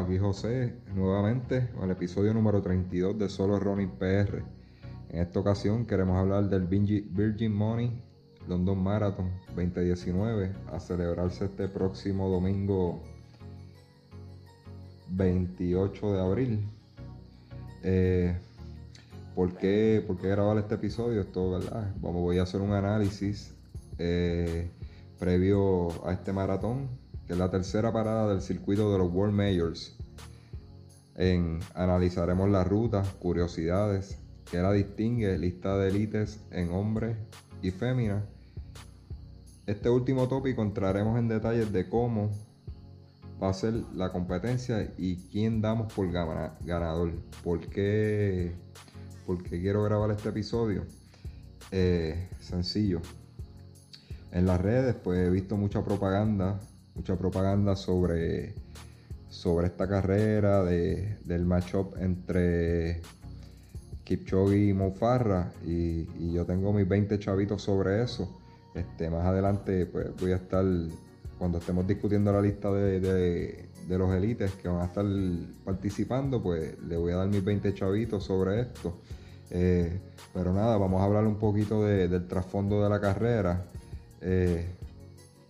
Aquí José nuevamente al episodio número 32 de Solo Running PR. En esta ocasión queremos hablar del Virgin Virgin Money London Marathon 2019 a celebrarse este próximo domingo 28 de abril. Eh, ¿por, qué, por qué grabar este episodio? Esto, ¿verdad? Vamos, voy a hacer un análisis eh, previo a este maratón que la tercera parada del circuito de los World Majors. En, analizaremos la ruta, curiosidades, que la distingue, lista de élites en hombres y féminas. Este último tópico entraremos en detalles de cómo va a ser la competencia y quién damos por gana- ganador. ¿Por qué, por qué quiero grabar este episodio? Eh, sencillo. En las redes pues he visto mucha propaganda, mucha propaganda sobre, sobre esta carrera, de- del matchup entre Kipchoge y Mo Farah, y, yo tengo mis 20 chavitos sobre eso. Este, más adelante pues voy a estar, cuando estemos discutiendo la lista de, de- los élites que van a estar participando, pues le voy a dar mis 20 chavitos sobre esto. Eh, pero nada, vamos a hablar un poquito de- del trasfondo de la carrera. Eh,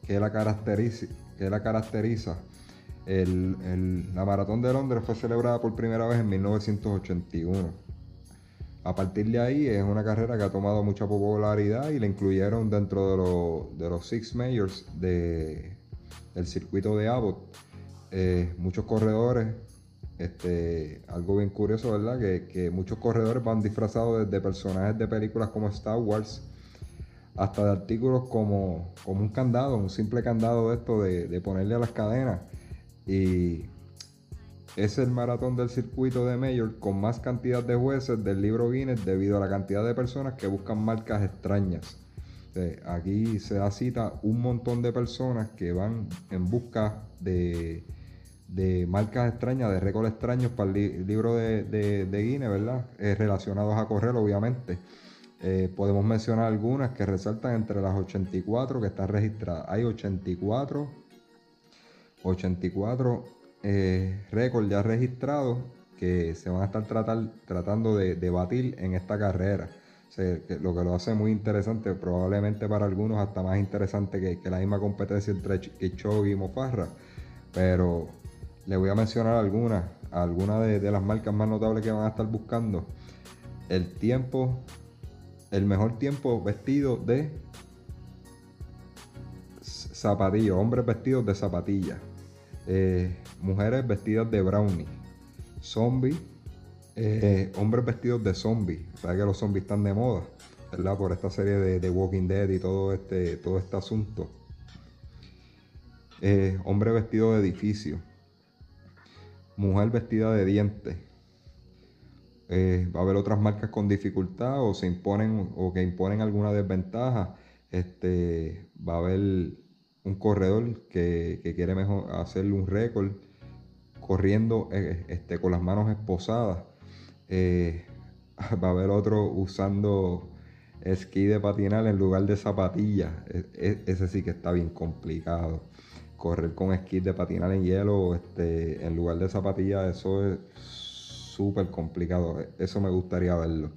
¿Qué la caracteriza? Qué la caracteriza? El- el- la Maratón de Londres fue celebrada por primera vez en 1981. A partir de ahí es una carrera que ha tomado mucha popularidad y la incluyeron dentro de, lo- de los Six Majors de- del circuito de Abbott. Eh, muchos corredores, este, algo bien curioso, ¿verdad? Que, que muchos corredores van disfrazados desde personajes de películas como Star Wars hasta de artículos como, como un candado, un simple candado de esto de, de ponerle a las cadenas. Y es el maratón del circuito de Mayor con más cantidad de jueces del libro Guinness debido a la cantidad de personas que buscan marcas extrañas. Eh, Aquí se da cita un montón de personas que van en busca de, de marcas extrañas, de récords extraños para el li- libro de, de, de Guinness, ¿verdad? Eh, relacionados a correr, obviamente. Eh, podemos mencionar algunas que resaltan entre las 84 que están registradas. Hay 84, 84 eh, récords ya registrados que se van a estar tratar- tratando de, batir en esta carrera. Lo que lo hace muy interesante, probablemente para algunos hasta más interesante que, la misma competencia entre Ch- Kipchoge y Mofarra. Pero le voy a mencionar algunas, algunas de las marcas más notables que van a estar buscando. El tiempo el mejor tiempo vestido de z- zapatillas, hombres vestidos de zapatillas, eh, mujeres vestidas de brownie, zombie, eh, hombres vestidos de zombie, sabes que los zombies están de moda, ¿verdad? Por esta serie de, de Walking Dead y todo este, todo este asunto. Eh, hombre vestido de edificio, mujer vestida de dientes, eh, va a haber otras marcas con dificultad o se imponen o que imponen alguna desventaja. Este, va a haber un corredor que, que quiere mejor hacerle un récord corriendo eh, este, con las manos esposadas. Eh, va a haber otro usando esquí de patinar en lugar de zapatillas. E- e- ese sí que está bien complicado. Correr con esquí de patinar en hielo este, en lugar de zapatillas, eso es súper complicado. Eso me gustaría verlo.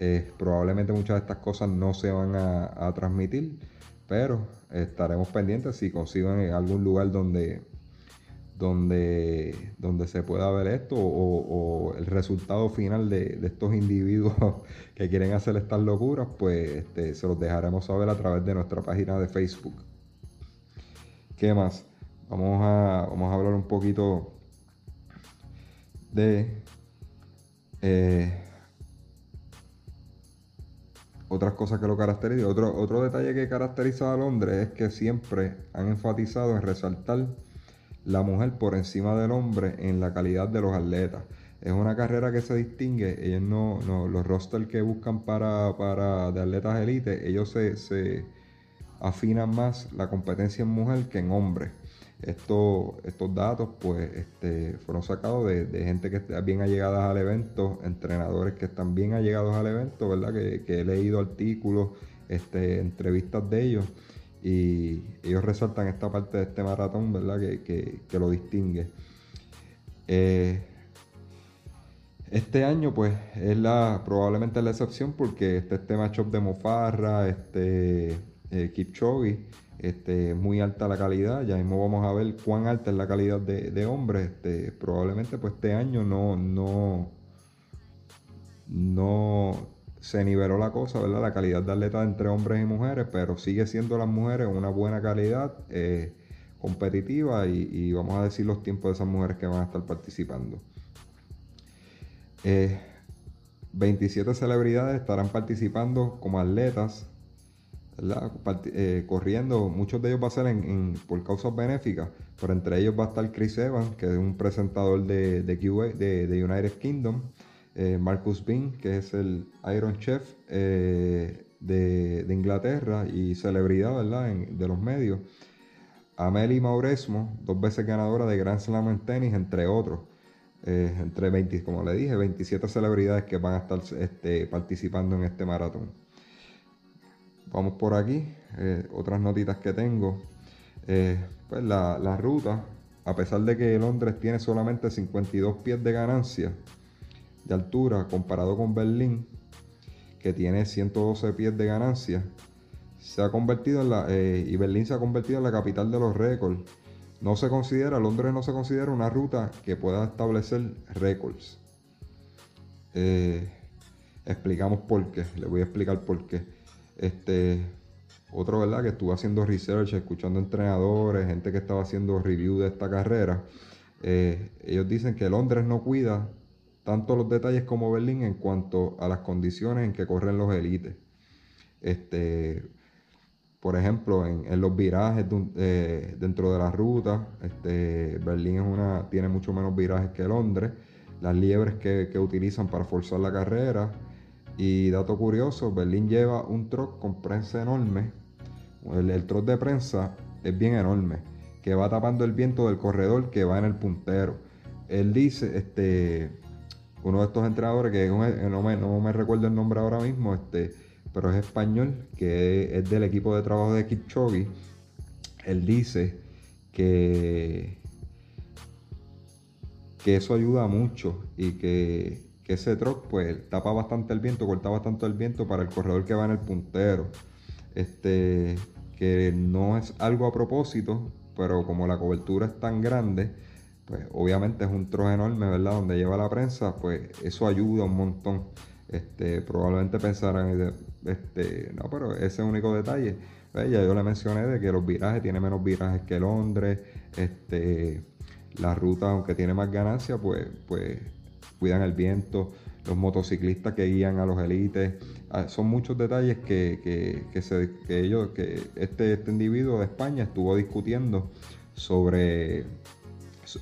Eh, probablemente muchas de estas cosas no se van a, transmitir, pero estaremos pendientes si consiguen en algún lugar donde, donde, donde se pueda ver esto o, el resultado final de, de estos individuos que quieren hacer estas locuras, pues este, se los dejaremos saber a través de nuestra página de Facebook. ¿Qué más? Vamos a, vamos a hablar un poquito de eh, otras cosas que lo caracterizan. Otro, otro detalle que caracteriza a Londres es que siempre han enfatizado en resaltar la mujer por encima del hombre en la calidad de los atletas. Es una carrera que se distingue, ellos no, los rosters que buscan para, para de atletas elite, ellos se afinan más la competencia en mujer que en hombre. Estos, estos datos pues este, fueron sacados de, gente que está bien allegadas al evento, entrenadores que están bien allegados al evento, ¿verdad? Que, he leído artículos, este, entrevistas de ellos y ellos resaltan esta parte de este maratón, ¿verdad? Que, lo distingue. Eh, este año, pues, es la probablemente la excepción porque este, este matchup de Mofarra, este eh, Kipchoge, este, muy alta la calidad. Ya mismo vamos a ver cuán alta es la calidad de, de hombres. Este, probablemente, pues, este año no, no, no se niveló la cosa, ¿verdad? La calidad de atletas entre hombres y mujeres, pero sigue siendo las mujeres una buena calidad eh, competitiva y, vamos a decir los tiempos de esas mujeres que van a estar participando. 27 eh, celebridades estarán participando como atletas. Eh, corriendo, muchos de ellos va a ser por causas benéficas, pero entre ellos va a estar Chris Evans, que es un presentador de, de, de United Kingdom, eh, Marcus Bean, que es el Iron Chef eh, de, Inglaterra y celebridad ¿verdad? de los medios. Amelie Mauresmo, dos veces ganadora de Grand Slam en tenis, entre otros. Entre 20, como le dije, 27 celebridades que van a estar este, participando en este maratón. Vamos por aquí, otras notitas que tengo. pues la, la ruta, a pesar de que Londres tiene solamente 52 pies de ganancia, de altura comparado con Berlín, que tiene 112 pies de ganancia, se ha convertido en la, eh, y Berlín se ha convertido en la capital de los récords. No se considera, Londres no se considera una ruta que pueda establecer récords. Eh, explicamos por qué, le voy a explicar por qué. Este, otro, ¿verdad? Que estuvo haciendo research, escuchando entrenadores, gente que estaba haciendo review de esta carrera. Eh, ellos dicen que Londres no cuida tanto los detalles como Berlín en cuanto a las condiciones en que corren los élites. Este, por ejemplo, en, los virajes eh, dentro de la ruta, este, Berlín es una, tiene mucho menos virajes que Londres. Las liebres que, utilizan para forzar la carrera. Y dato curioso, Berlín lleva un troc con prensa enorme. El, el troc de prensa es bien enorme, que va tapando el viento del corredor que va en el puntero. Él dice, este, uno de estos entrenadores, que no me, me recuerdo el nombre ahora mismo, este, pero es español, que es del equipo de trabajo de Kipchoge, él dice que, que eso ayuda mucho y que, ese truck pues tapa bastante el viento, corta bastante el viento para el corredor que va en el puntero. Este, que no es algo a propósito, pero como la cobertura es tan grande, pues obviamente es un trozo enorme, ¿verdad? Donde lleva la prensa, pues eso ayuda un montón. Este, probablemente pensarán, este, no, pero ese único detalle. Pues ya yo le mencioné de que los virajes tienen menos virajes que Londres, este, la ruta, aunque tiene más ganancia, pues, pues cuidan el viento, los motociclistas que guían a los élites. Ah, son muchos detalles que, que, se, que ellos, que este, este individuo de España estuvo discutiendo sobre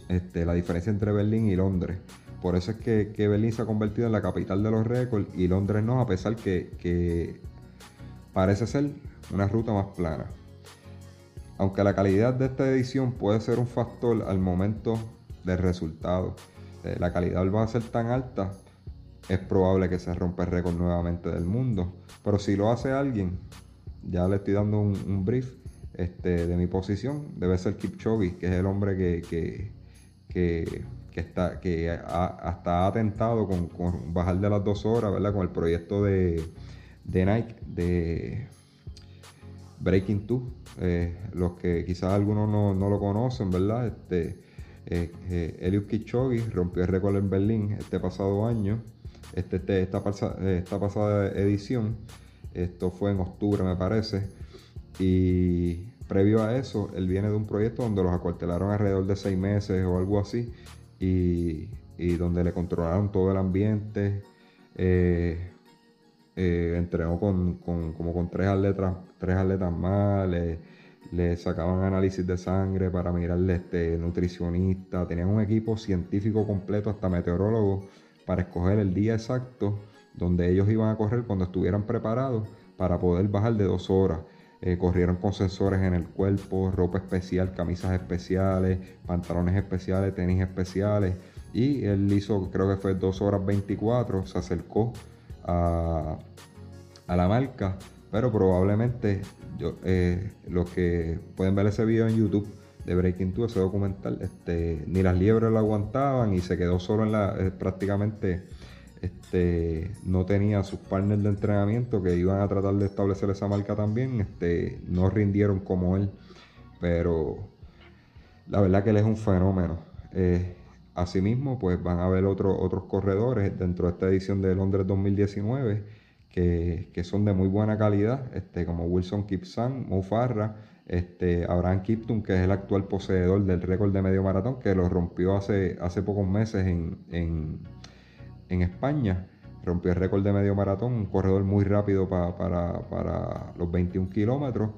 este, la diferencia entre Berlín y Londres. Por eso es que, Berlín se ha convertido en la capital de los récords y Londres no, a pesar que, parece ser una ruta más plana. Aunque la calidad de esta edición puede ser un factor al momento del resultado, eh, la calidad va a ser tan alta, es probable que se rompa el récord nuevamente del mundo. Pero si lo hace alguien, ya le estoy dando un, brief este, de mi posición, debe ser Kipchoge, que es el hombre que, que, está, que hasta ha atentado con, bajar de las dos horas, ¿verdad? Con el proyecto de, Nike de Breaking Two. Eh, los que quizás algunos no, lo conocen, ¿verdad? Este, eh, eh Eliud Kipchoge rompió el récord en Berlín este pasado año, este, este esta, pasada edición. Esto fue en octubre, me parece. Y Previo a eso, él viene de un proyecto donde los acuartelaron alrededor de seis meses o algo así y, donde le controlaron todo el ambiente. Eh, eh, entrenó con, como con tres atletas, tres le sacaban análisis de sangre para mirarle este nutricionista, tenían un equipo científico completo, hasta meteorólogo, para escoger el día exacto donde ellos iban a correr cuando estuvieran preparados para poder bajar de dos horas. Eh, corrieron con sensores en el cuerpo, ropa especial, camisas especiales, pantalones especiales, tenis especiales. Y él hizo, creo que fue 2 horas 24, se acercó a, a la marca, pero probablemente eh, los que pueden ver ese video en YouTube de Breaking 2, ese documental, este, ni las liebres lo aguantaban y se quedó solo en la, eh, prácticamente este, no tenía sus partners de entrenamiento que iban a tratar de establecer esa marca también, este, no rindieron como él, pero la verdad que él es un fenómeno. Eh, asimismo, pues van a haber otros otros corredores dentro de esta edición de Londres 2019 que, son de muy buena calidad, este, como Wilson Kipsang, Mo Farra, este, Abraham Kipton, que es el actual poseedor del récord de medio maratón, que lo rompió hace, hace pocos meses en en España. Rompió el récord de medio maratón, un corredor muy rápido para, los 21 kilómetros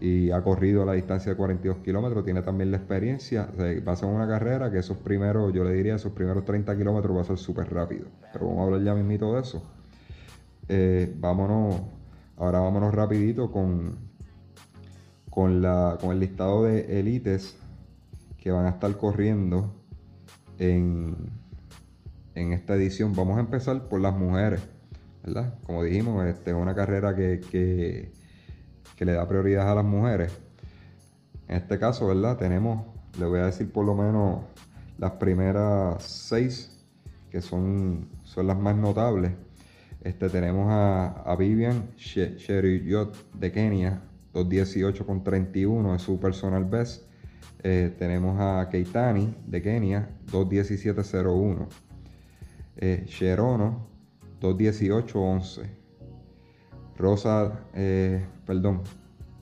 y ha corrido a la distancia de 42 kilómetros. Tiene también la experiencia. va a ser una carrera que esos primeros, yo le diría, esos primeros 30 kilómetros va a ser súper rápido. Pero vamos a hablar ya mismito de eso. Eh, vámonos, ahora vámonos rapidito con, con, la, con el listado de élites que van a estar corriendo en, en esta edición. Vamos a empezar por las mujeres, ¿verdad? Como dijimos, este es una carrera que, que, le da prioridad a las mujeres. En este caso, ¿verdad? Tenemos, le voy a decir por lo menos las primeras seis, que son, son las más notables. Este, tenemos a, Vivian Sheriyot de Kenia, 218 con 31 es su personal best. Eh, tenemos a Keitani de Kenia, 217.01 eh, Sherono 21811. Rosa, eh, perdón,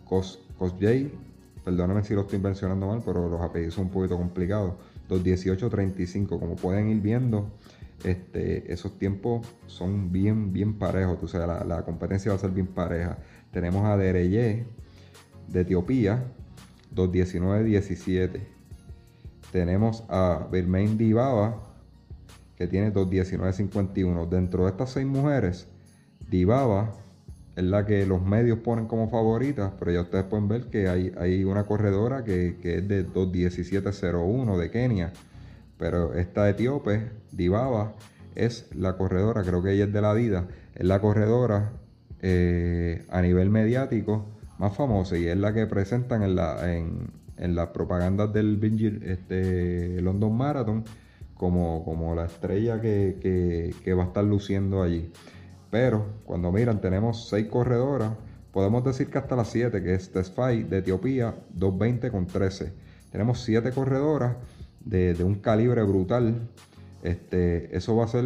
Cos, Cosjay, perdóname si lo estoy mencionando mal, pero los apellidos son un poquito complicados. 21835, como pueden ir viendo, este, esos tiempos son bien, bien parejos, o sea, la, competencia va a ser bien pareja. Tenemos a Dereye de Etiopía, 219-17. Tenemos a Birmain Dibaba que tiene 2.19.51. Dentro de estas seis mujeres, Dibaba es la que los medios ponen como favorita, pero ya ustedes pueden ver que hay, hay una corredora que, es de 2.17.01 de Kenia. Pero esta etíope, Dibaba, es la corredora, creo que ella es de la vida, es la corredora eh, a nivel mediático más famosa y es la que presentan en, la, en, en las propagandas del este, London Marathon como, como la estrella que, va a estar luciendo allí. Pero cuando miran, tenemos seis corredoras. Podemos decir que hasta las 7, que es Tesfai de Etiopía, 220 con 13. Tenemos siete corredoras de, un calibre brutal. Este, eso va a ser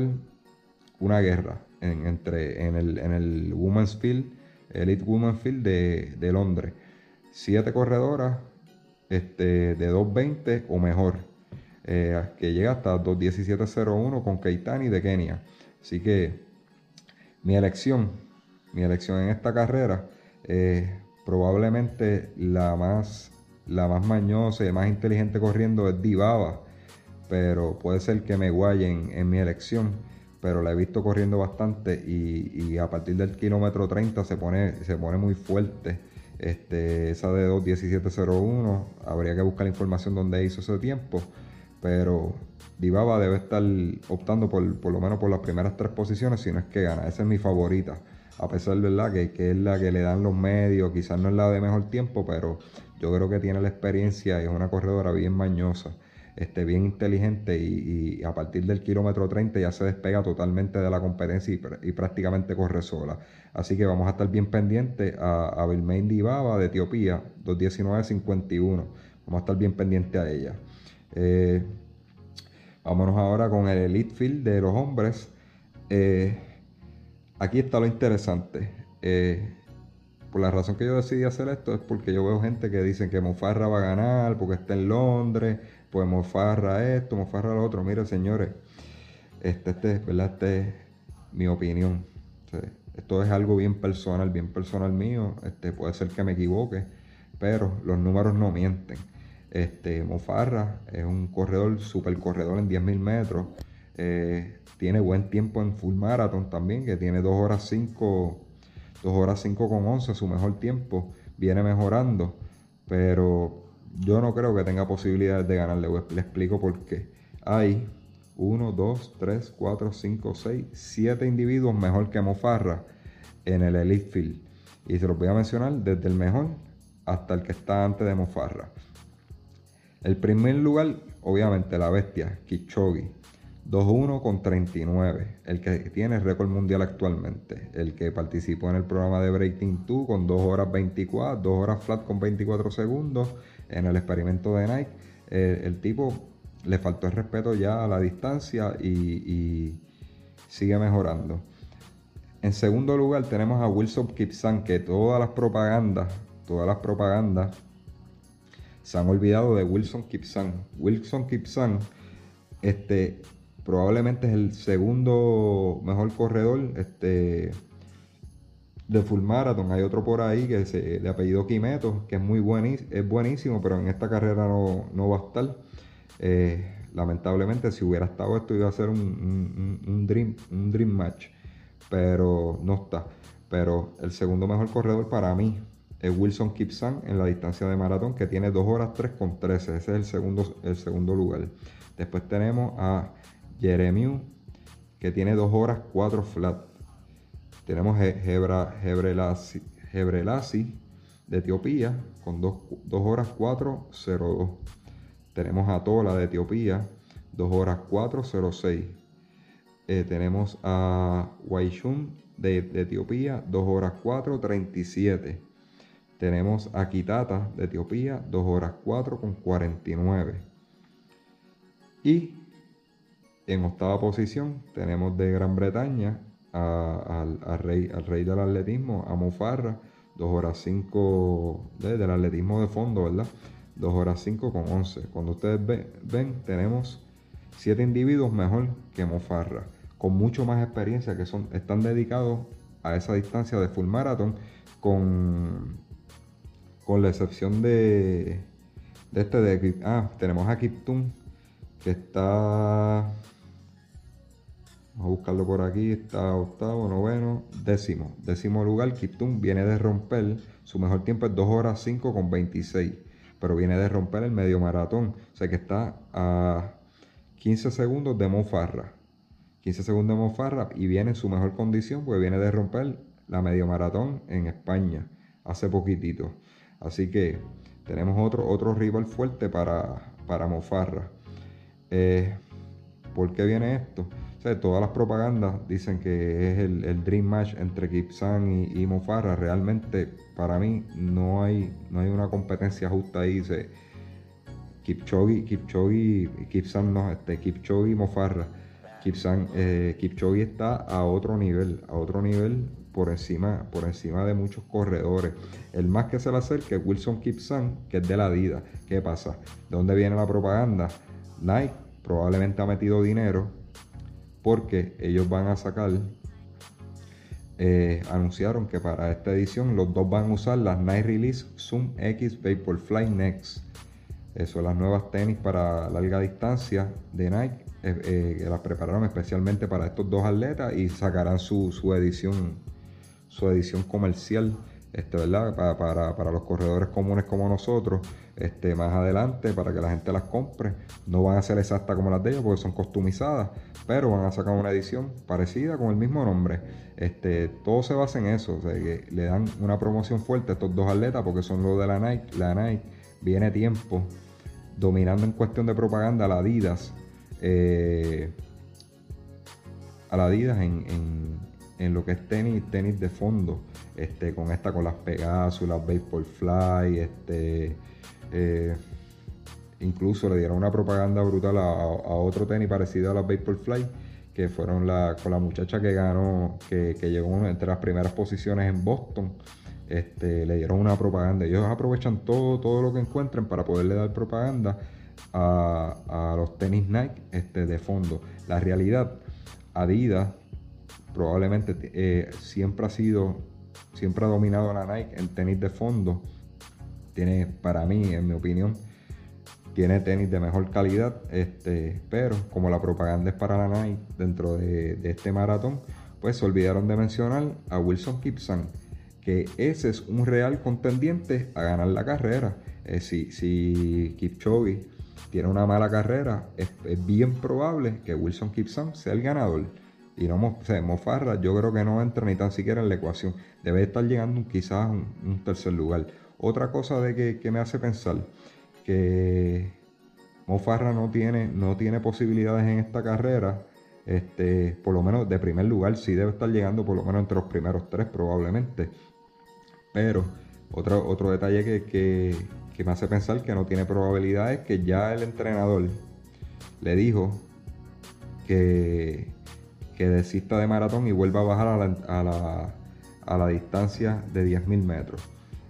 una guerra en, entre, en, el, en el Women's Field, Elite Women's Field de, de Londres. Siete corredoras este, de 220 o mejor. Eh, que llega hasta 2.17.01 con Keitani de Kenia. Así que mi elección, mi elección en esta carrera, probablemente la más, la más mañosa y más inteligente corriendo es Dibaba, pero puede ser que me guayen en mi elección, pero la he visto corriendo bastante y, a partir del kilómetro 30 se pone, se pone muy fuerte. Este, esa de 2.17.01, habría que buscar la información donde hizo ese tiempo pero Dybala debe estar optando por, por lo menos por las primeras tres posiciones, si no es que gana. Esa es mi favorita. A pesar de ¿verdad? Que, que es la que le dan los medios, quizás no es la de mejor tiempo, pero yo creo que tiene la experiencia es una corredora bien mañosa, este, bien inteligente y, a partir del kilómetro 30 ya se despega totalmente de la competencia y, prácticamente corre sola. Así que vamos a estar bien pendientes a, a Dibaba de Etiopía, 219-51. Vamos a estar bien pendientes a ella. Eh, vámonos ahora con el Elite Field de los hombres. Eh, aquí está lo interesante. Eh, por la razón que yo decidí hacer esto es porque yo veo gente que dicen que Mofarra va a ganar porque está en Londres, pues Mofarra esto, Mofarra lo otro. Mire, señores, este, este, ¿verdad? este es mi opinión. esto es algo bien personal, bien personal mío. Este, puede ser que me equivoque pero los números no mienten. Este, Mofarra es un corredor, super corredor en 10.000 metros. Eh, tiene buen tiempo en full marathon también, que tiene 2 horas 5, 2 horas 5 con 11, su mejor tiempo. Viene mejorando, pero yo no creo que tenga posibilidades de ganar. Le, explico por qué. Hay 1, 2, 3, 4, 5, 6, 7 individuos mejor que Mofarra en el Elite Field. Y se los voy a mencionar desde el mejor hasta el que está antes de Mofarra. El primer lugar, obviamente, la bestia, Kichogi. 2-1 con 39, el que tiene récord mundial actualmente, el que participó en el programa de Breaking 2 con 2 horas 24, 2 horas flat con 24 segundos en el experimento de Nike. El tipo le faltó el respeto ya a la distancia y, y, sigue mejorando. En segundo lugar tenemos a Wilson Kipsan, que todas las propagandas, todas las propagandas se han olvidado de Wilson Kipsan. Wilson Kipsan, este, probablemente es el segundo mejor corredor este, de full marathon. Hay otro por ahí que se, de apellido Quimeto, que es muy buenísimo, es buenísimo, pero en esta carrera no, va a estar. Eh, lamentablemente, si hubiera estado esto, iba a ser un, dream, un dream match, pero no está. Pero el segundo mejor corredor para mí es Wilson Kipsan en la distancia de maratón, que tiene 2 horas 3 con 13. Ese es el segundo, el segundo lugar. Después tenemos a Jeremiu, que tiene 2 horas 4 flat. Tenemos Hebrelasi, de Etiopía con 2, horas 4.02. Tenemos a Tola de Etiopía, 2 horas 4.06. Eh, tenemos a Waishun de, de Etiopía, 2 horas 4.37. Tenemos a Kitata de Etiopía, 2 horas 4 con 49. Y en octava posición tenemos de Gran Bretaña al, rey, al rey del atletismo, a Mofarra, 2 horas 5 del atletismo de fondo, ¿verdad? 2 horas 5 con 11. Cuando ustedes ven, tenemos 7 individuos mejor que Mofarra, con mucho más experiencia, que son, están dedicados a esa distancia de full marathon, con, con la excepción de, de este de Ah, tenemos a Kiptum, que está Vamos a buscarlo por aquí. Está octavo, noveno, décimo. Décimo lugar, Kiptum viene de romper. Su mejor tiempo es 2 horas 5 con 26. Pero viene de romper el medio maratón. O sea que está a 15 segundos de Mofarra. 15 segundos de Mofarra y viene en su mejor condición porque viene de romper la medio maratón en España hace poquitito. Así que tenemos otro, otro rival fuerte para, para Mofarra. Eh, ¿Por qué viene esto? Todas las propagandas dicen que es el, dream match entre Kipsan y, Mofarra. Realmente, para mí, no hay, no hay una competencia justa ahí. Dice Kipchoge, Kipchoge, Kipsan no, este, Kipchoge y Mofarra. Kipsan, eh, Kipchoge está a otro nivel, a otro nivel por encima, por encima de muchos corredores. El más que se le acerca es Wilson Kipsan, que es de la vida. ¿Qué pasa? ¿De dónde viene la propaganda? Nike probablemente ha metido dinero porque ellos van a sacar, eh, anunciaron que para esta edición los dos van a usar las Night Release Zoom X Vaporfly Next. Eso, las nuevas tenis para larga distancia de Nike, eh, eh, que las prepararon especialmente para estos dos atletas y sacarán su, su edición, su edición comercial este, ¿verdad? Para, para, los corredores comunes como nosotros, este, más adelante, para que la gente las compre. No van a ser exactas como las de ellos porque son customizadas, pero van a sacar una edición parecida con el mismo nombre. Este, todo se basa en eso, o sea, que le dan una promoción fuerte a estos dos atletas porque son los de la Nike. La Nike viene tiempo dominando en cuestión de propaganda a la Adidas. Eh, a Adidas en lo que es tenis, tenis de fondo este, con esta, con las Pegasus, las Vaporfly, este, eh, incluso le dieron una propaganda brutal a, otro tenis parecido a las Vaporfly, que fueron la, con la muchacha que ganó, que, llegó entre las primeras posiciones en Boston. Este, le dieron una propaganda. Ellos aprovechan todo, todo lo que encuentren para poderle dar propaganda a, los tenis Nike este, de fondo. La realidad, Adidas probablemente eh, siempre ha sido siempre ha dominado la Nike en tenis de fondo. tiene, para mí, en mi opinión, tiene tenis de mejor calidad, este, pero como la propaganda es para la Nike dentro de, este maratón, pues se olvidaron de mencionar a Wilson Kipsan, que ese es un real contendiente a ganar la carrera. Eh, si, si Kipchoge tiene una mala carrera, es, bien probable que Wilson Kipsan sea el ganador. Y no Mofarra, yo creo que no entra ni tan siquiera en la ecuación. Debe estar llegando quizás un, tercer lugar. Otra cosa de que, me hace pensar que Mofarra no tiene, no tiene posibilidades en esta carrera. Este, por lo menos de primer lugar, sí debe estar llegando por lo menos entre los primeros tres probablemente. Pero otro, otro detalle que, que me hace pensar que no tiene probabilidades que ya el entrenador le dijo que, que desista de maratón y vuelva a bajar a la, a la, distancia de 10.000 metros.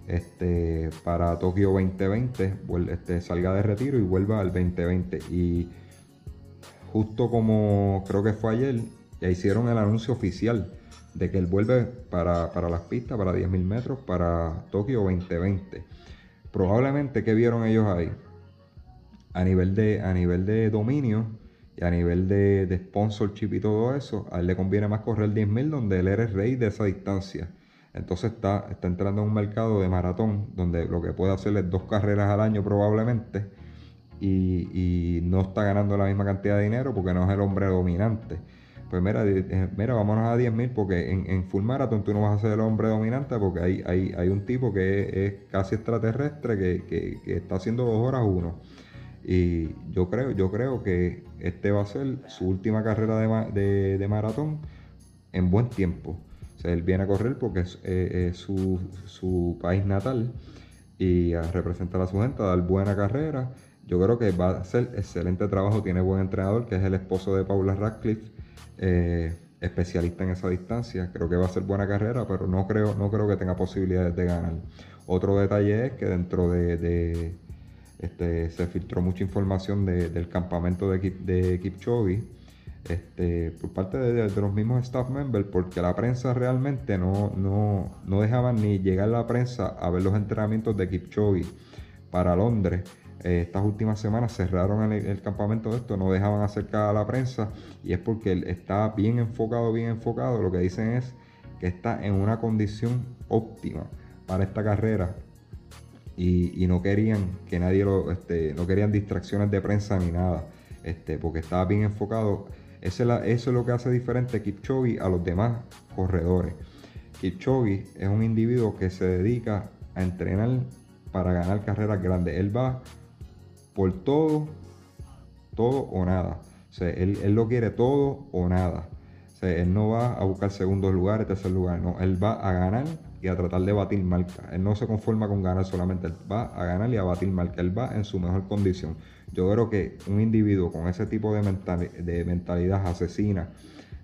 Este, para Tokio 2020 este, salga de retiro y vuelva al 2020. Y justo como creo que fue ayer, ya hicieron el anuncio oficial de que él vuelve para, para las pistas, para 10.000 metros, para Tokio 2020 probablemente que vieron ellos ahí a nivel de, a nivel de dominio a nivel de, de sponsorship y todo eso, a él le conviene más correr 10.000 donde él eres rey de esa distancia. Entonces está, está entrando en un mercado de maratón donde lo que puede hacer es dos carreras al año probablemente y, y no está ganando la misma cantidad de dinero porque no es el hombre dominante pues mira, eh, mira, vámonos a 10.000 porque en, full marathon tú no vas a ser el hombre dominante porque hay, hay, hay un tipo que es, casi extraterrestre que, está haciendo dos horas uno. Y yo creo, yo creo que este va a ser su última carrera de, maratón en buen tiempo. O sea, él viene a correr porque es, eh, su, su, país natal y a representar a su gente, a dar buena carrera. Yo creo que va a hacer excelente trabajo, tiene buen entrenador, que es el esposo de Paula Radcliffe eh, especialista en esa distancia. Creo que va a ser buena carrera, pero no creo, no creo que tenga posibilidades de ganar. Otro detalle es que dentro de, este, se filtró mucha información del campamento de, de Kipchoge este, por parte de, los mismos staff members, porque la prensa realmente no, no, no dejaban ni llegar la prensa a ver los entrenamientos de Kipchoge para Londres eh, estas últimas semanas cerraron el, campamento de esto, no dejaban acercar a la prensa y es porque él está bien enfocado, bien enfocado. Lo que dicen es que está en una condición óptima para esta carrera y, no querían que nadie lo, este, no querían distracciones de prensa ni nada, este, porque estaba bien enfocado. Eso es, lo que hace diferente Kipchoge a los demás corredores. Kipchoge es un individuo que se dedica a entrenar para ganar carreras grandes. Él va por todo, todo o nada. O sea, él, lo quiere todo o nada. O sea, él no va a buscar segundos lugares, tercer lugar, no. Él va a ganar y a tratar de batir marca. Él no se conforma con ganar solamente, él va a ganar y a batir marca. Él va en su mejor condición. Yo creo que un individuo con ese tipo de, de mentalidad asesina,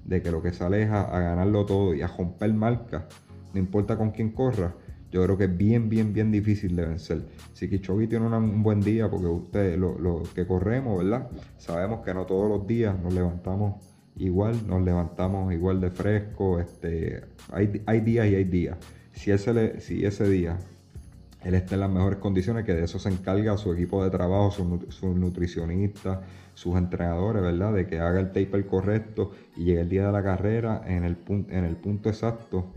de que lo que sale es a, ganarlo todo y a romper marca, no importa con quién corra, yo creo que es bien, bien, bien difícil de vencer. Si Kichogi tiene un buen día, porque ustedes, lo, que corremos, ¿verdad? Sabemos que no todos los días nos levantamos igual, nos levantamos igual de fresco. Este, hay, hay días y hay días. Si ese, día él está en las mejores condiciones, que de eso se encarga su equipo de trabajo, sus su nutricionistas, sus entrenadores, ¿verdad? De que haga el taper correcto y llegue el día de la carrera en el, punto exacto,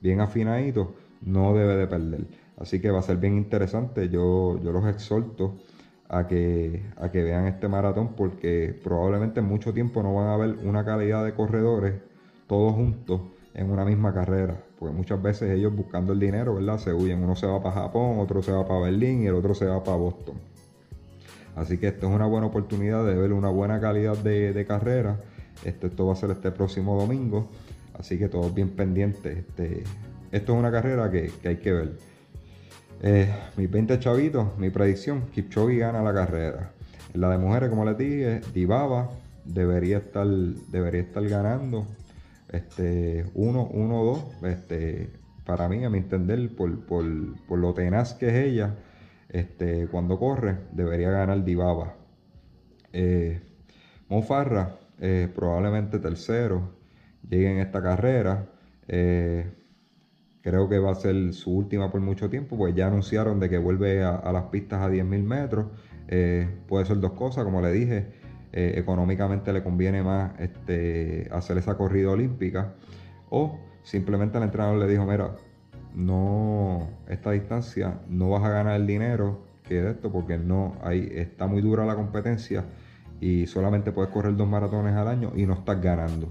bien afinadito no debe de perder. Así que va a ser bien interesante. Yo, yo los exhorto a que, a que vean este maratón porque probablemente en mucho tiempo no van a ver una calidad de corredores todos juntos en una misma carrera. Porque muchas veces ellos buscando el dinero, ¿verdad? Se huyen. Uno se va para Japón, otro se va para Berlín y el otro se va para Boston. Así que esto es una buena oportunidad de ver una buena calidad de, carrera. Esto, va a ser este próximo domingo. Así que todos bien pendientes. Este, esto es una carrera que, hay que ver. Eh, mis 20 chavitos, mi predicción, Kipchoge gana la carrera. La de mujeres, como les dije, Dibaba debería estar, debería estar ganando. Este, 1-1-2. Este, para mí, a mi entender, por, lo tenaz que es ella, este, cuando corre, debería ganar Dibaba. Eh, Mofarra, eh, probablemente tercero, llegue en esta carrera. Eh, creo que va a ser su última por mucho tiempo, pues ya anunciaron de que vuelve a, las pistas a 10.000 metros. Eh, puede ser dos cosas, como le dije, eh, económicamente le conviene más este, hacer esa corrida olímpica o simplemente el entrenador le dijo, mira, no, esta distancia no vas a ganar el dinero que de esto porque no, hay, está muy dura la competencia y solamente puedes correr dos maratones al año y no estás ganando.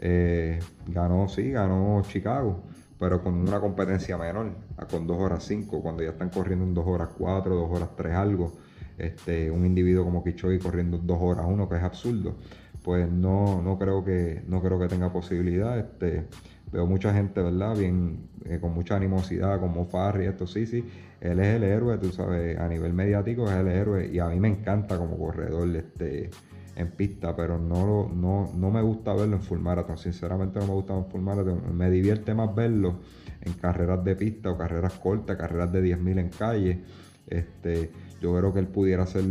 Eh, ganó, sí, ganó Chicago, pero con una competencia menor, con 2 horas 5, cuando ya están corriendo en 2 horas 4, 2 horas 3 algo. Este, un individuo como Kichogi corriendo 2 horas 1, que es absurdo, pues no, no, creo, que, no creo que tenga posibilidad. Este, veo mucha gente, ¿verdad? Bien, eh, con mucha animosidad, como Farri, esto sí, sí. Él es el héroe, tú sabes, a nivel mediático es el héroe y a mí me encanta como corredor. Este, en pista, pero no, no, no me gusta verlo en full marathon. Sinceramente no me gusta en full marathon. Me divierte más verlo en carreras de pista o carreras cortas, carreras de 10.000 en calle. Este, yo creo que él pudiera ser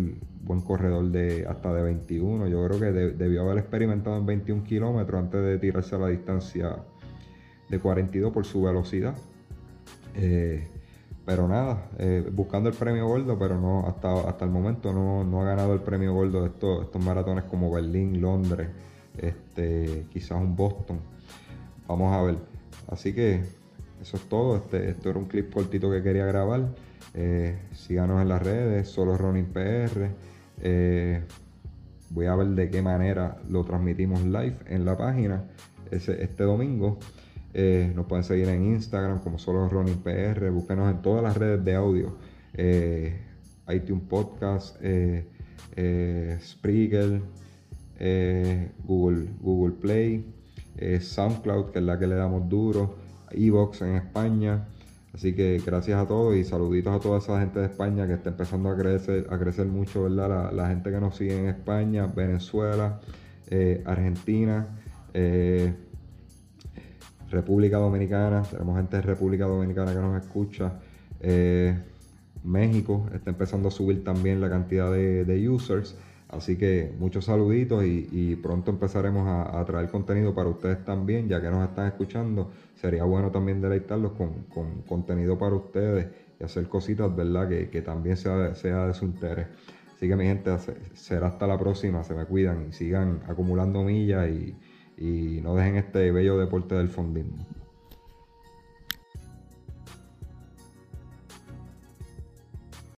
buen corredor de hasta de 21. Yo creo que debió haber experimentado en 21 kilómetros antes de tirarse a la distancia de 42 por su velocidad. Eh, pero nada, eh, buscando el premio gordo, pero no hasta, hasta el momento no, ha ganado el premio gordo de estos, estos maratones como Berlín, Londres, este, quizás un Boston. Vamos a ver. Así que eso es todo. Este, esto era un clip cortito que quería grabar. Eh, síganos en las redes, solo Ronin PR. Eh, voy a ver de qué manera lo transmitimos live en la página este domingo. Eh, nos pueden seguir en Instagram como solo Ronin PR. Búsquenos en todas las redes de audio. ITunes Podcast, Spreaker, Google, Google Play, SoundCloud, que es la que le damos duro, Evox en España. Así que gracias a todos y saluditos a toda esa gente de España que está empezando a crecer, a crecer mucho, ¿verdad? La, gente que nos sigue en España, Venezuela, Argentina. República Dominicana, tenemos gente de República Dominicana que nos escucha. Eh, México está empezando a subir también la cantidad de, users. Así que muchos saluditos y, pronto empezaremos a, traer contenido para ustedes también, ya que nos están escuchando. Sería bueno también deleitarlos con, contenido para ustedes y hacer cositas, ¿verdad? Que, también sea, sea de su interés. Así que mi gente, será hasta la próxima. Se me cuidan y sigan acumulando millas y, y no dejen este bello deporte del fondismo.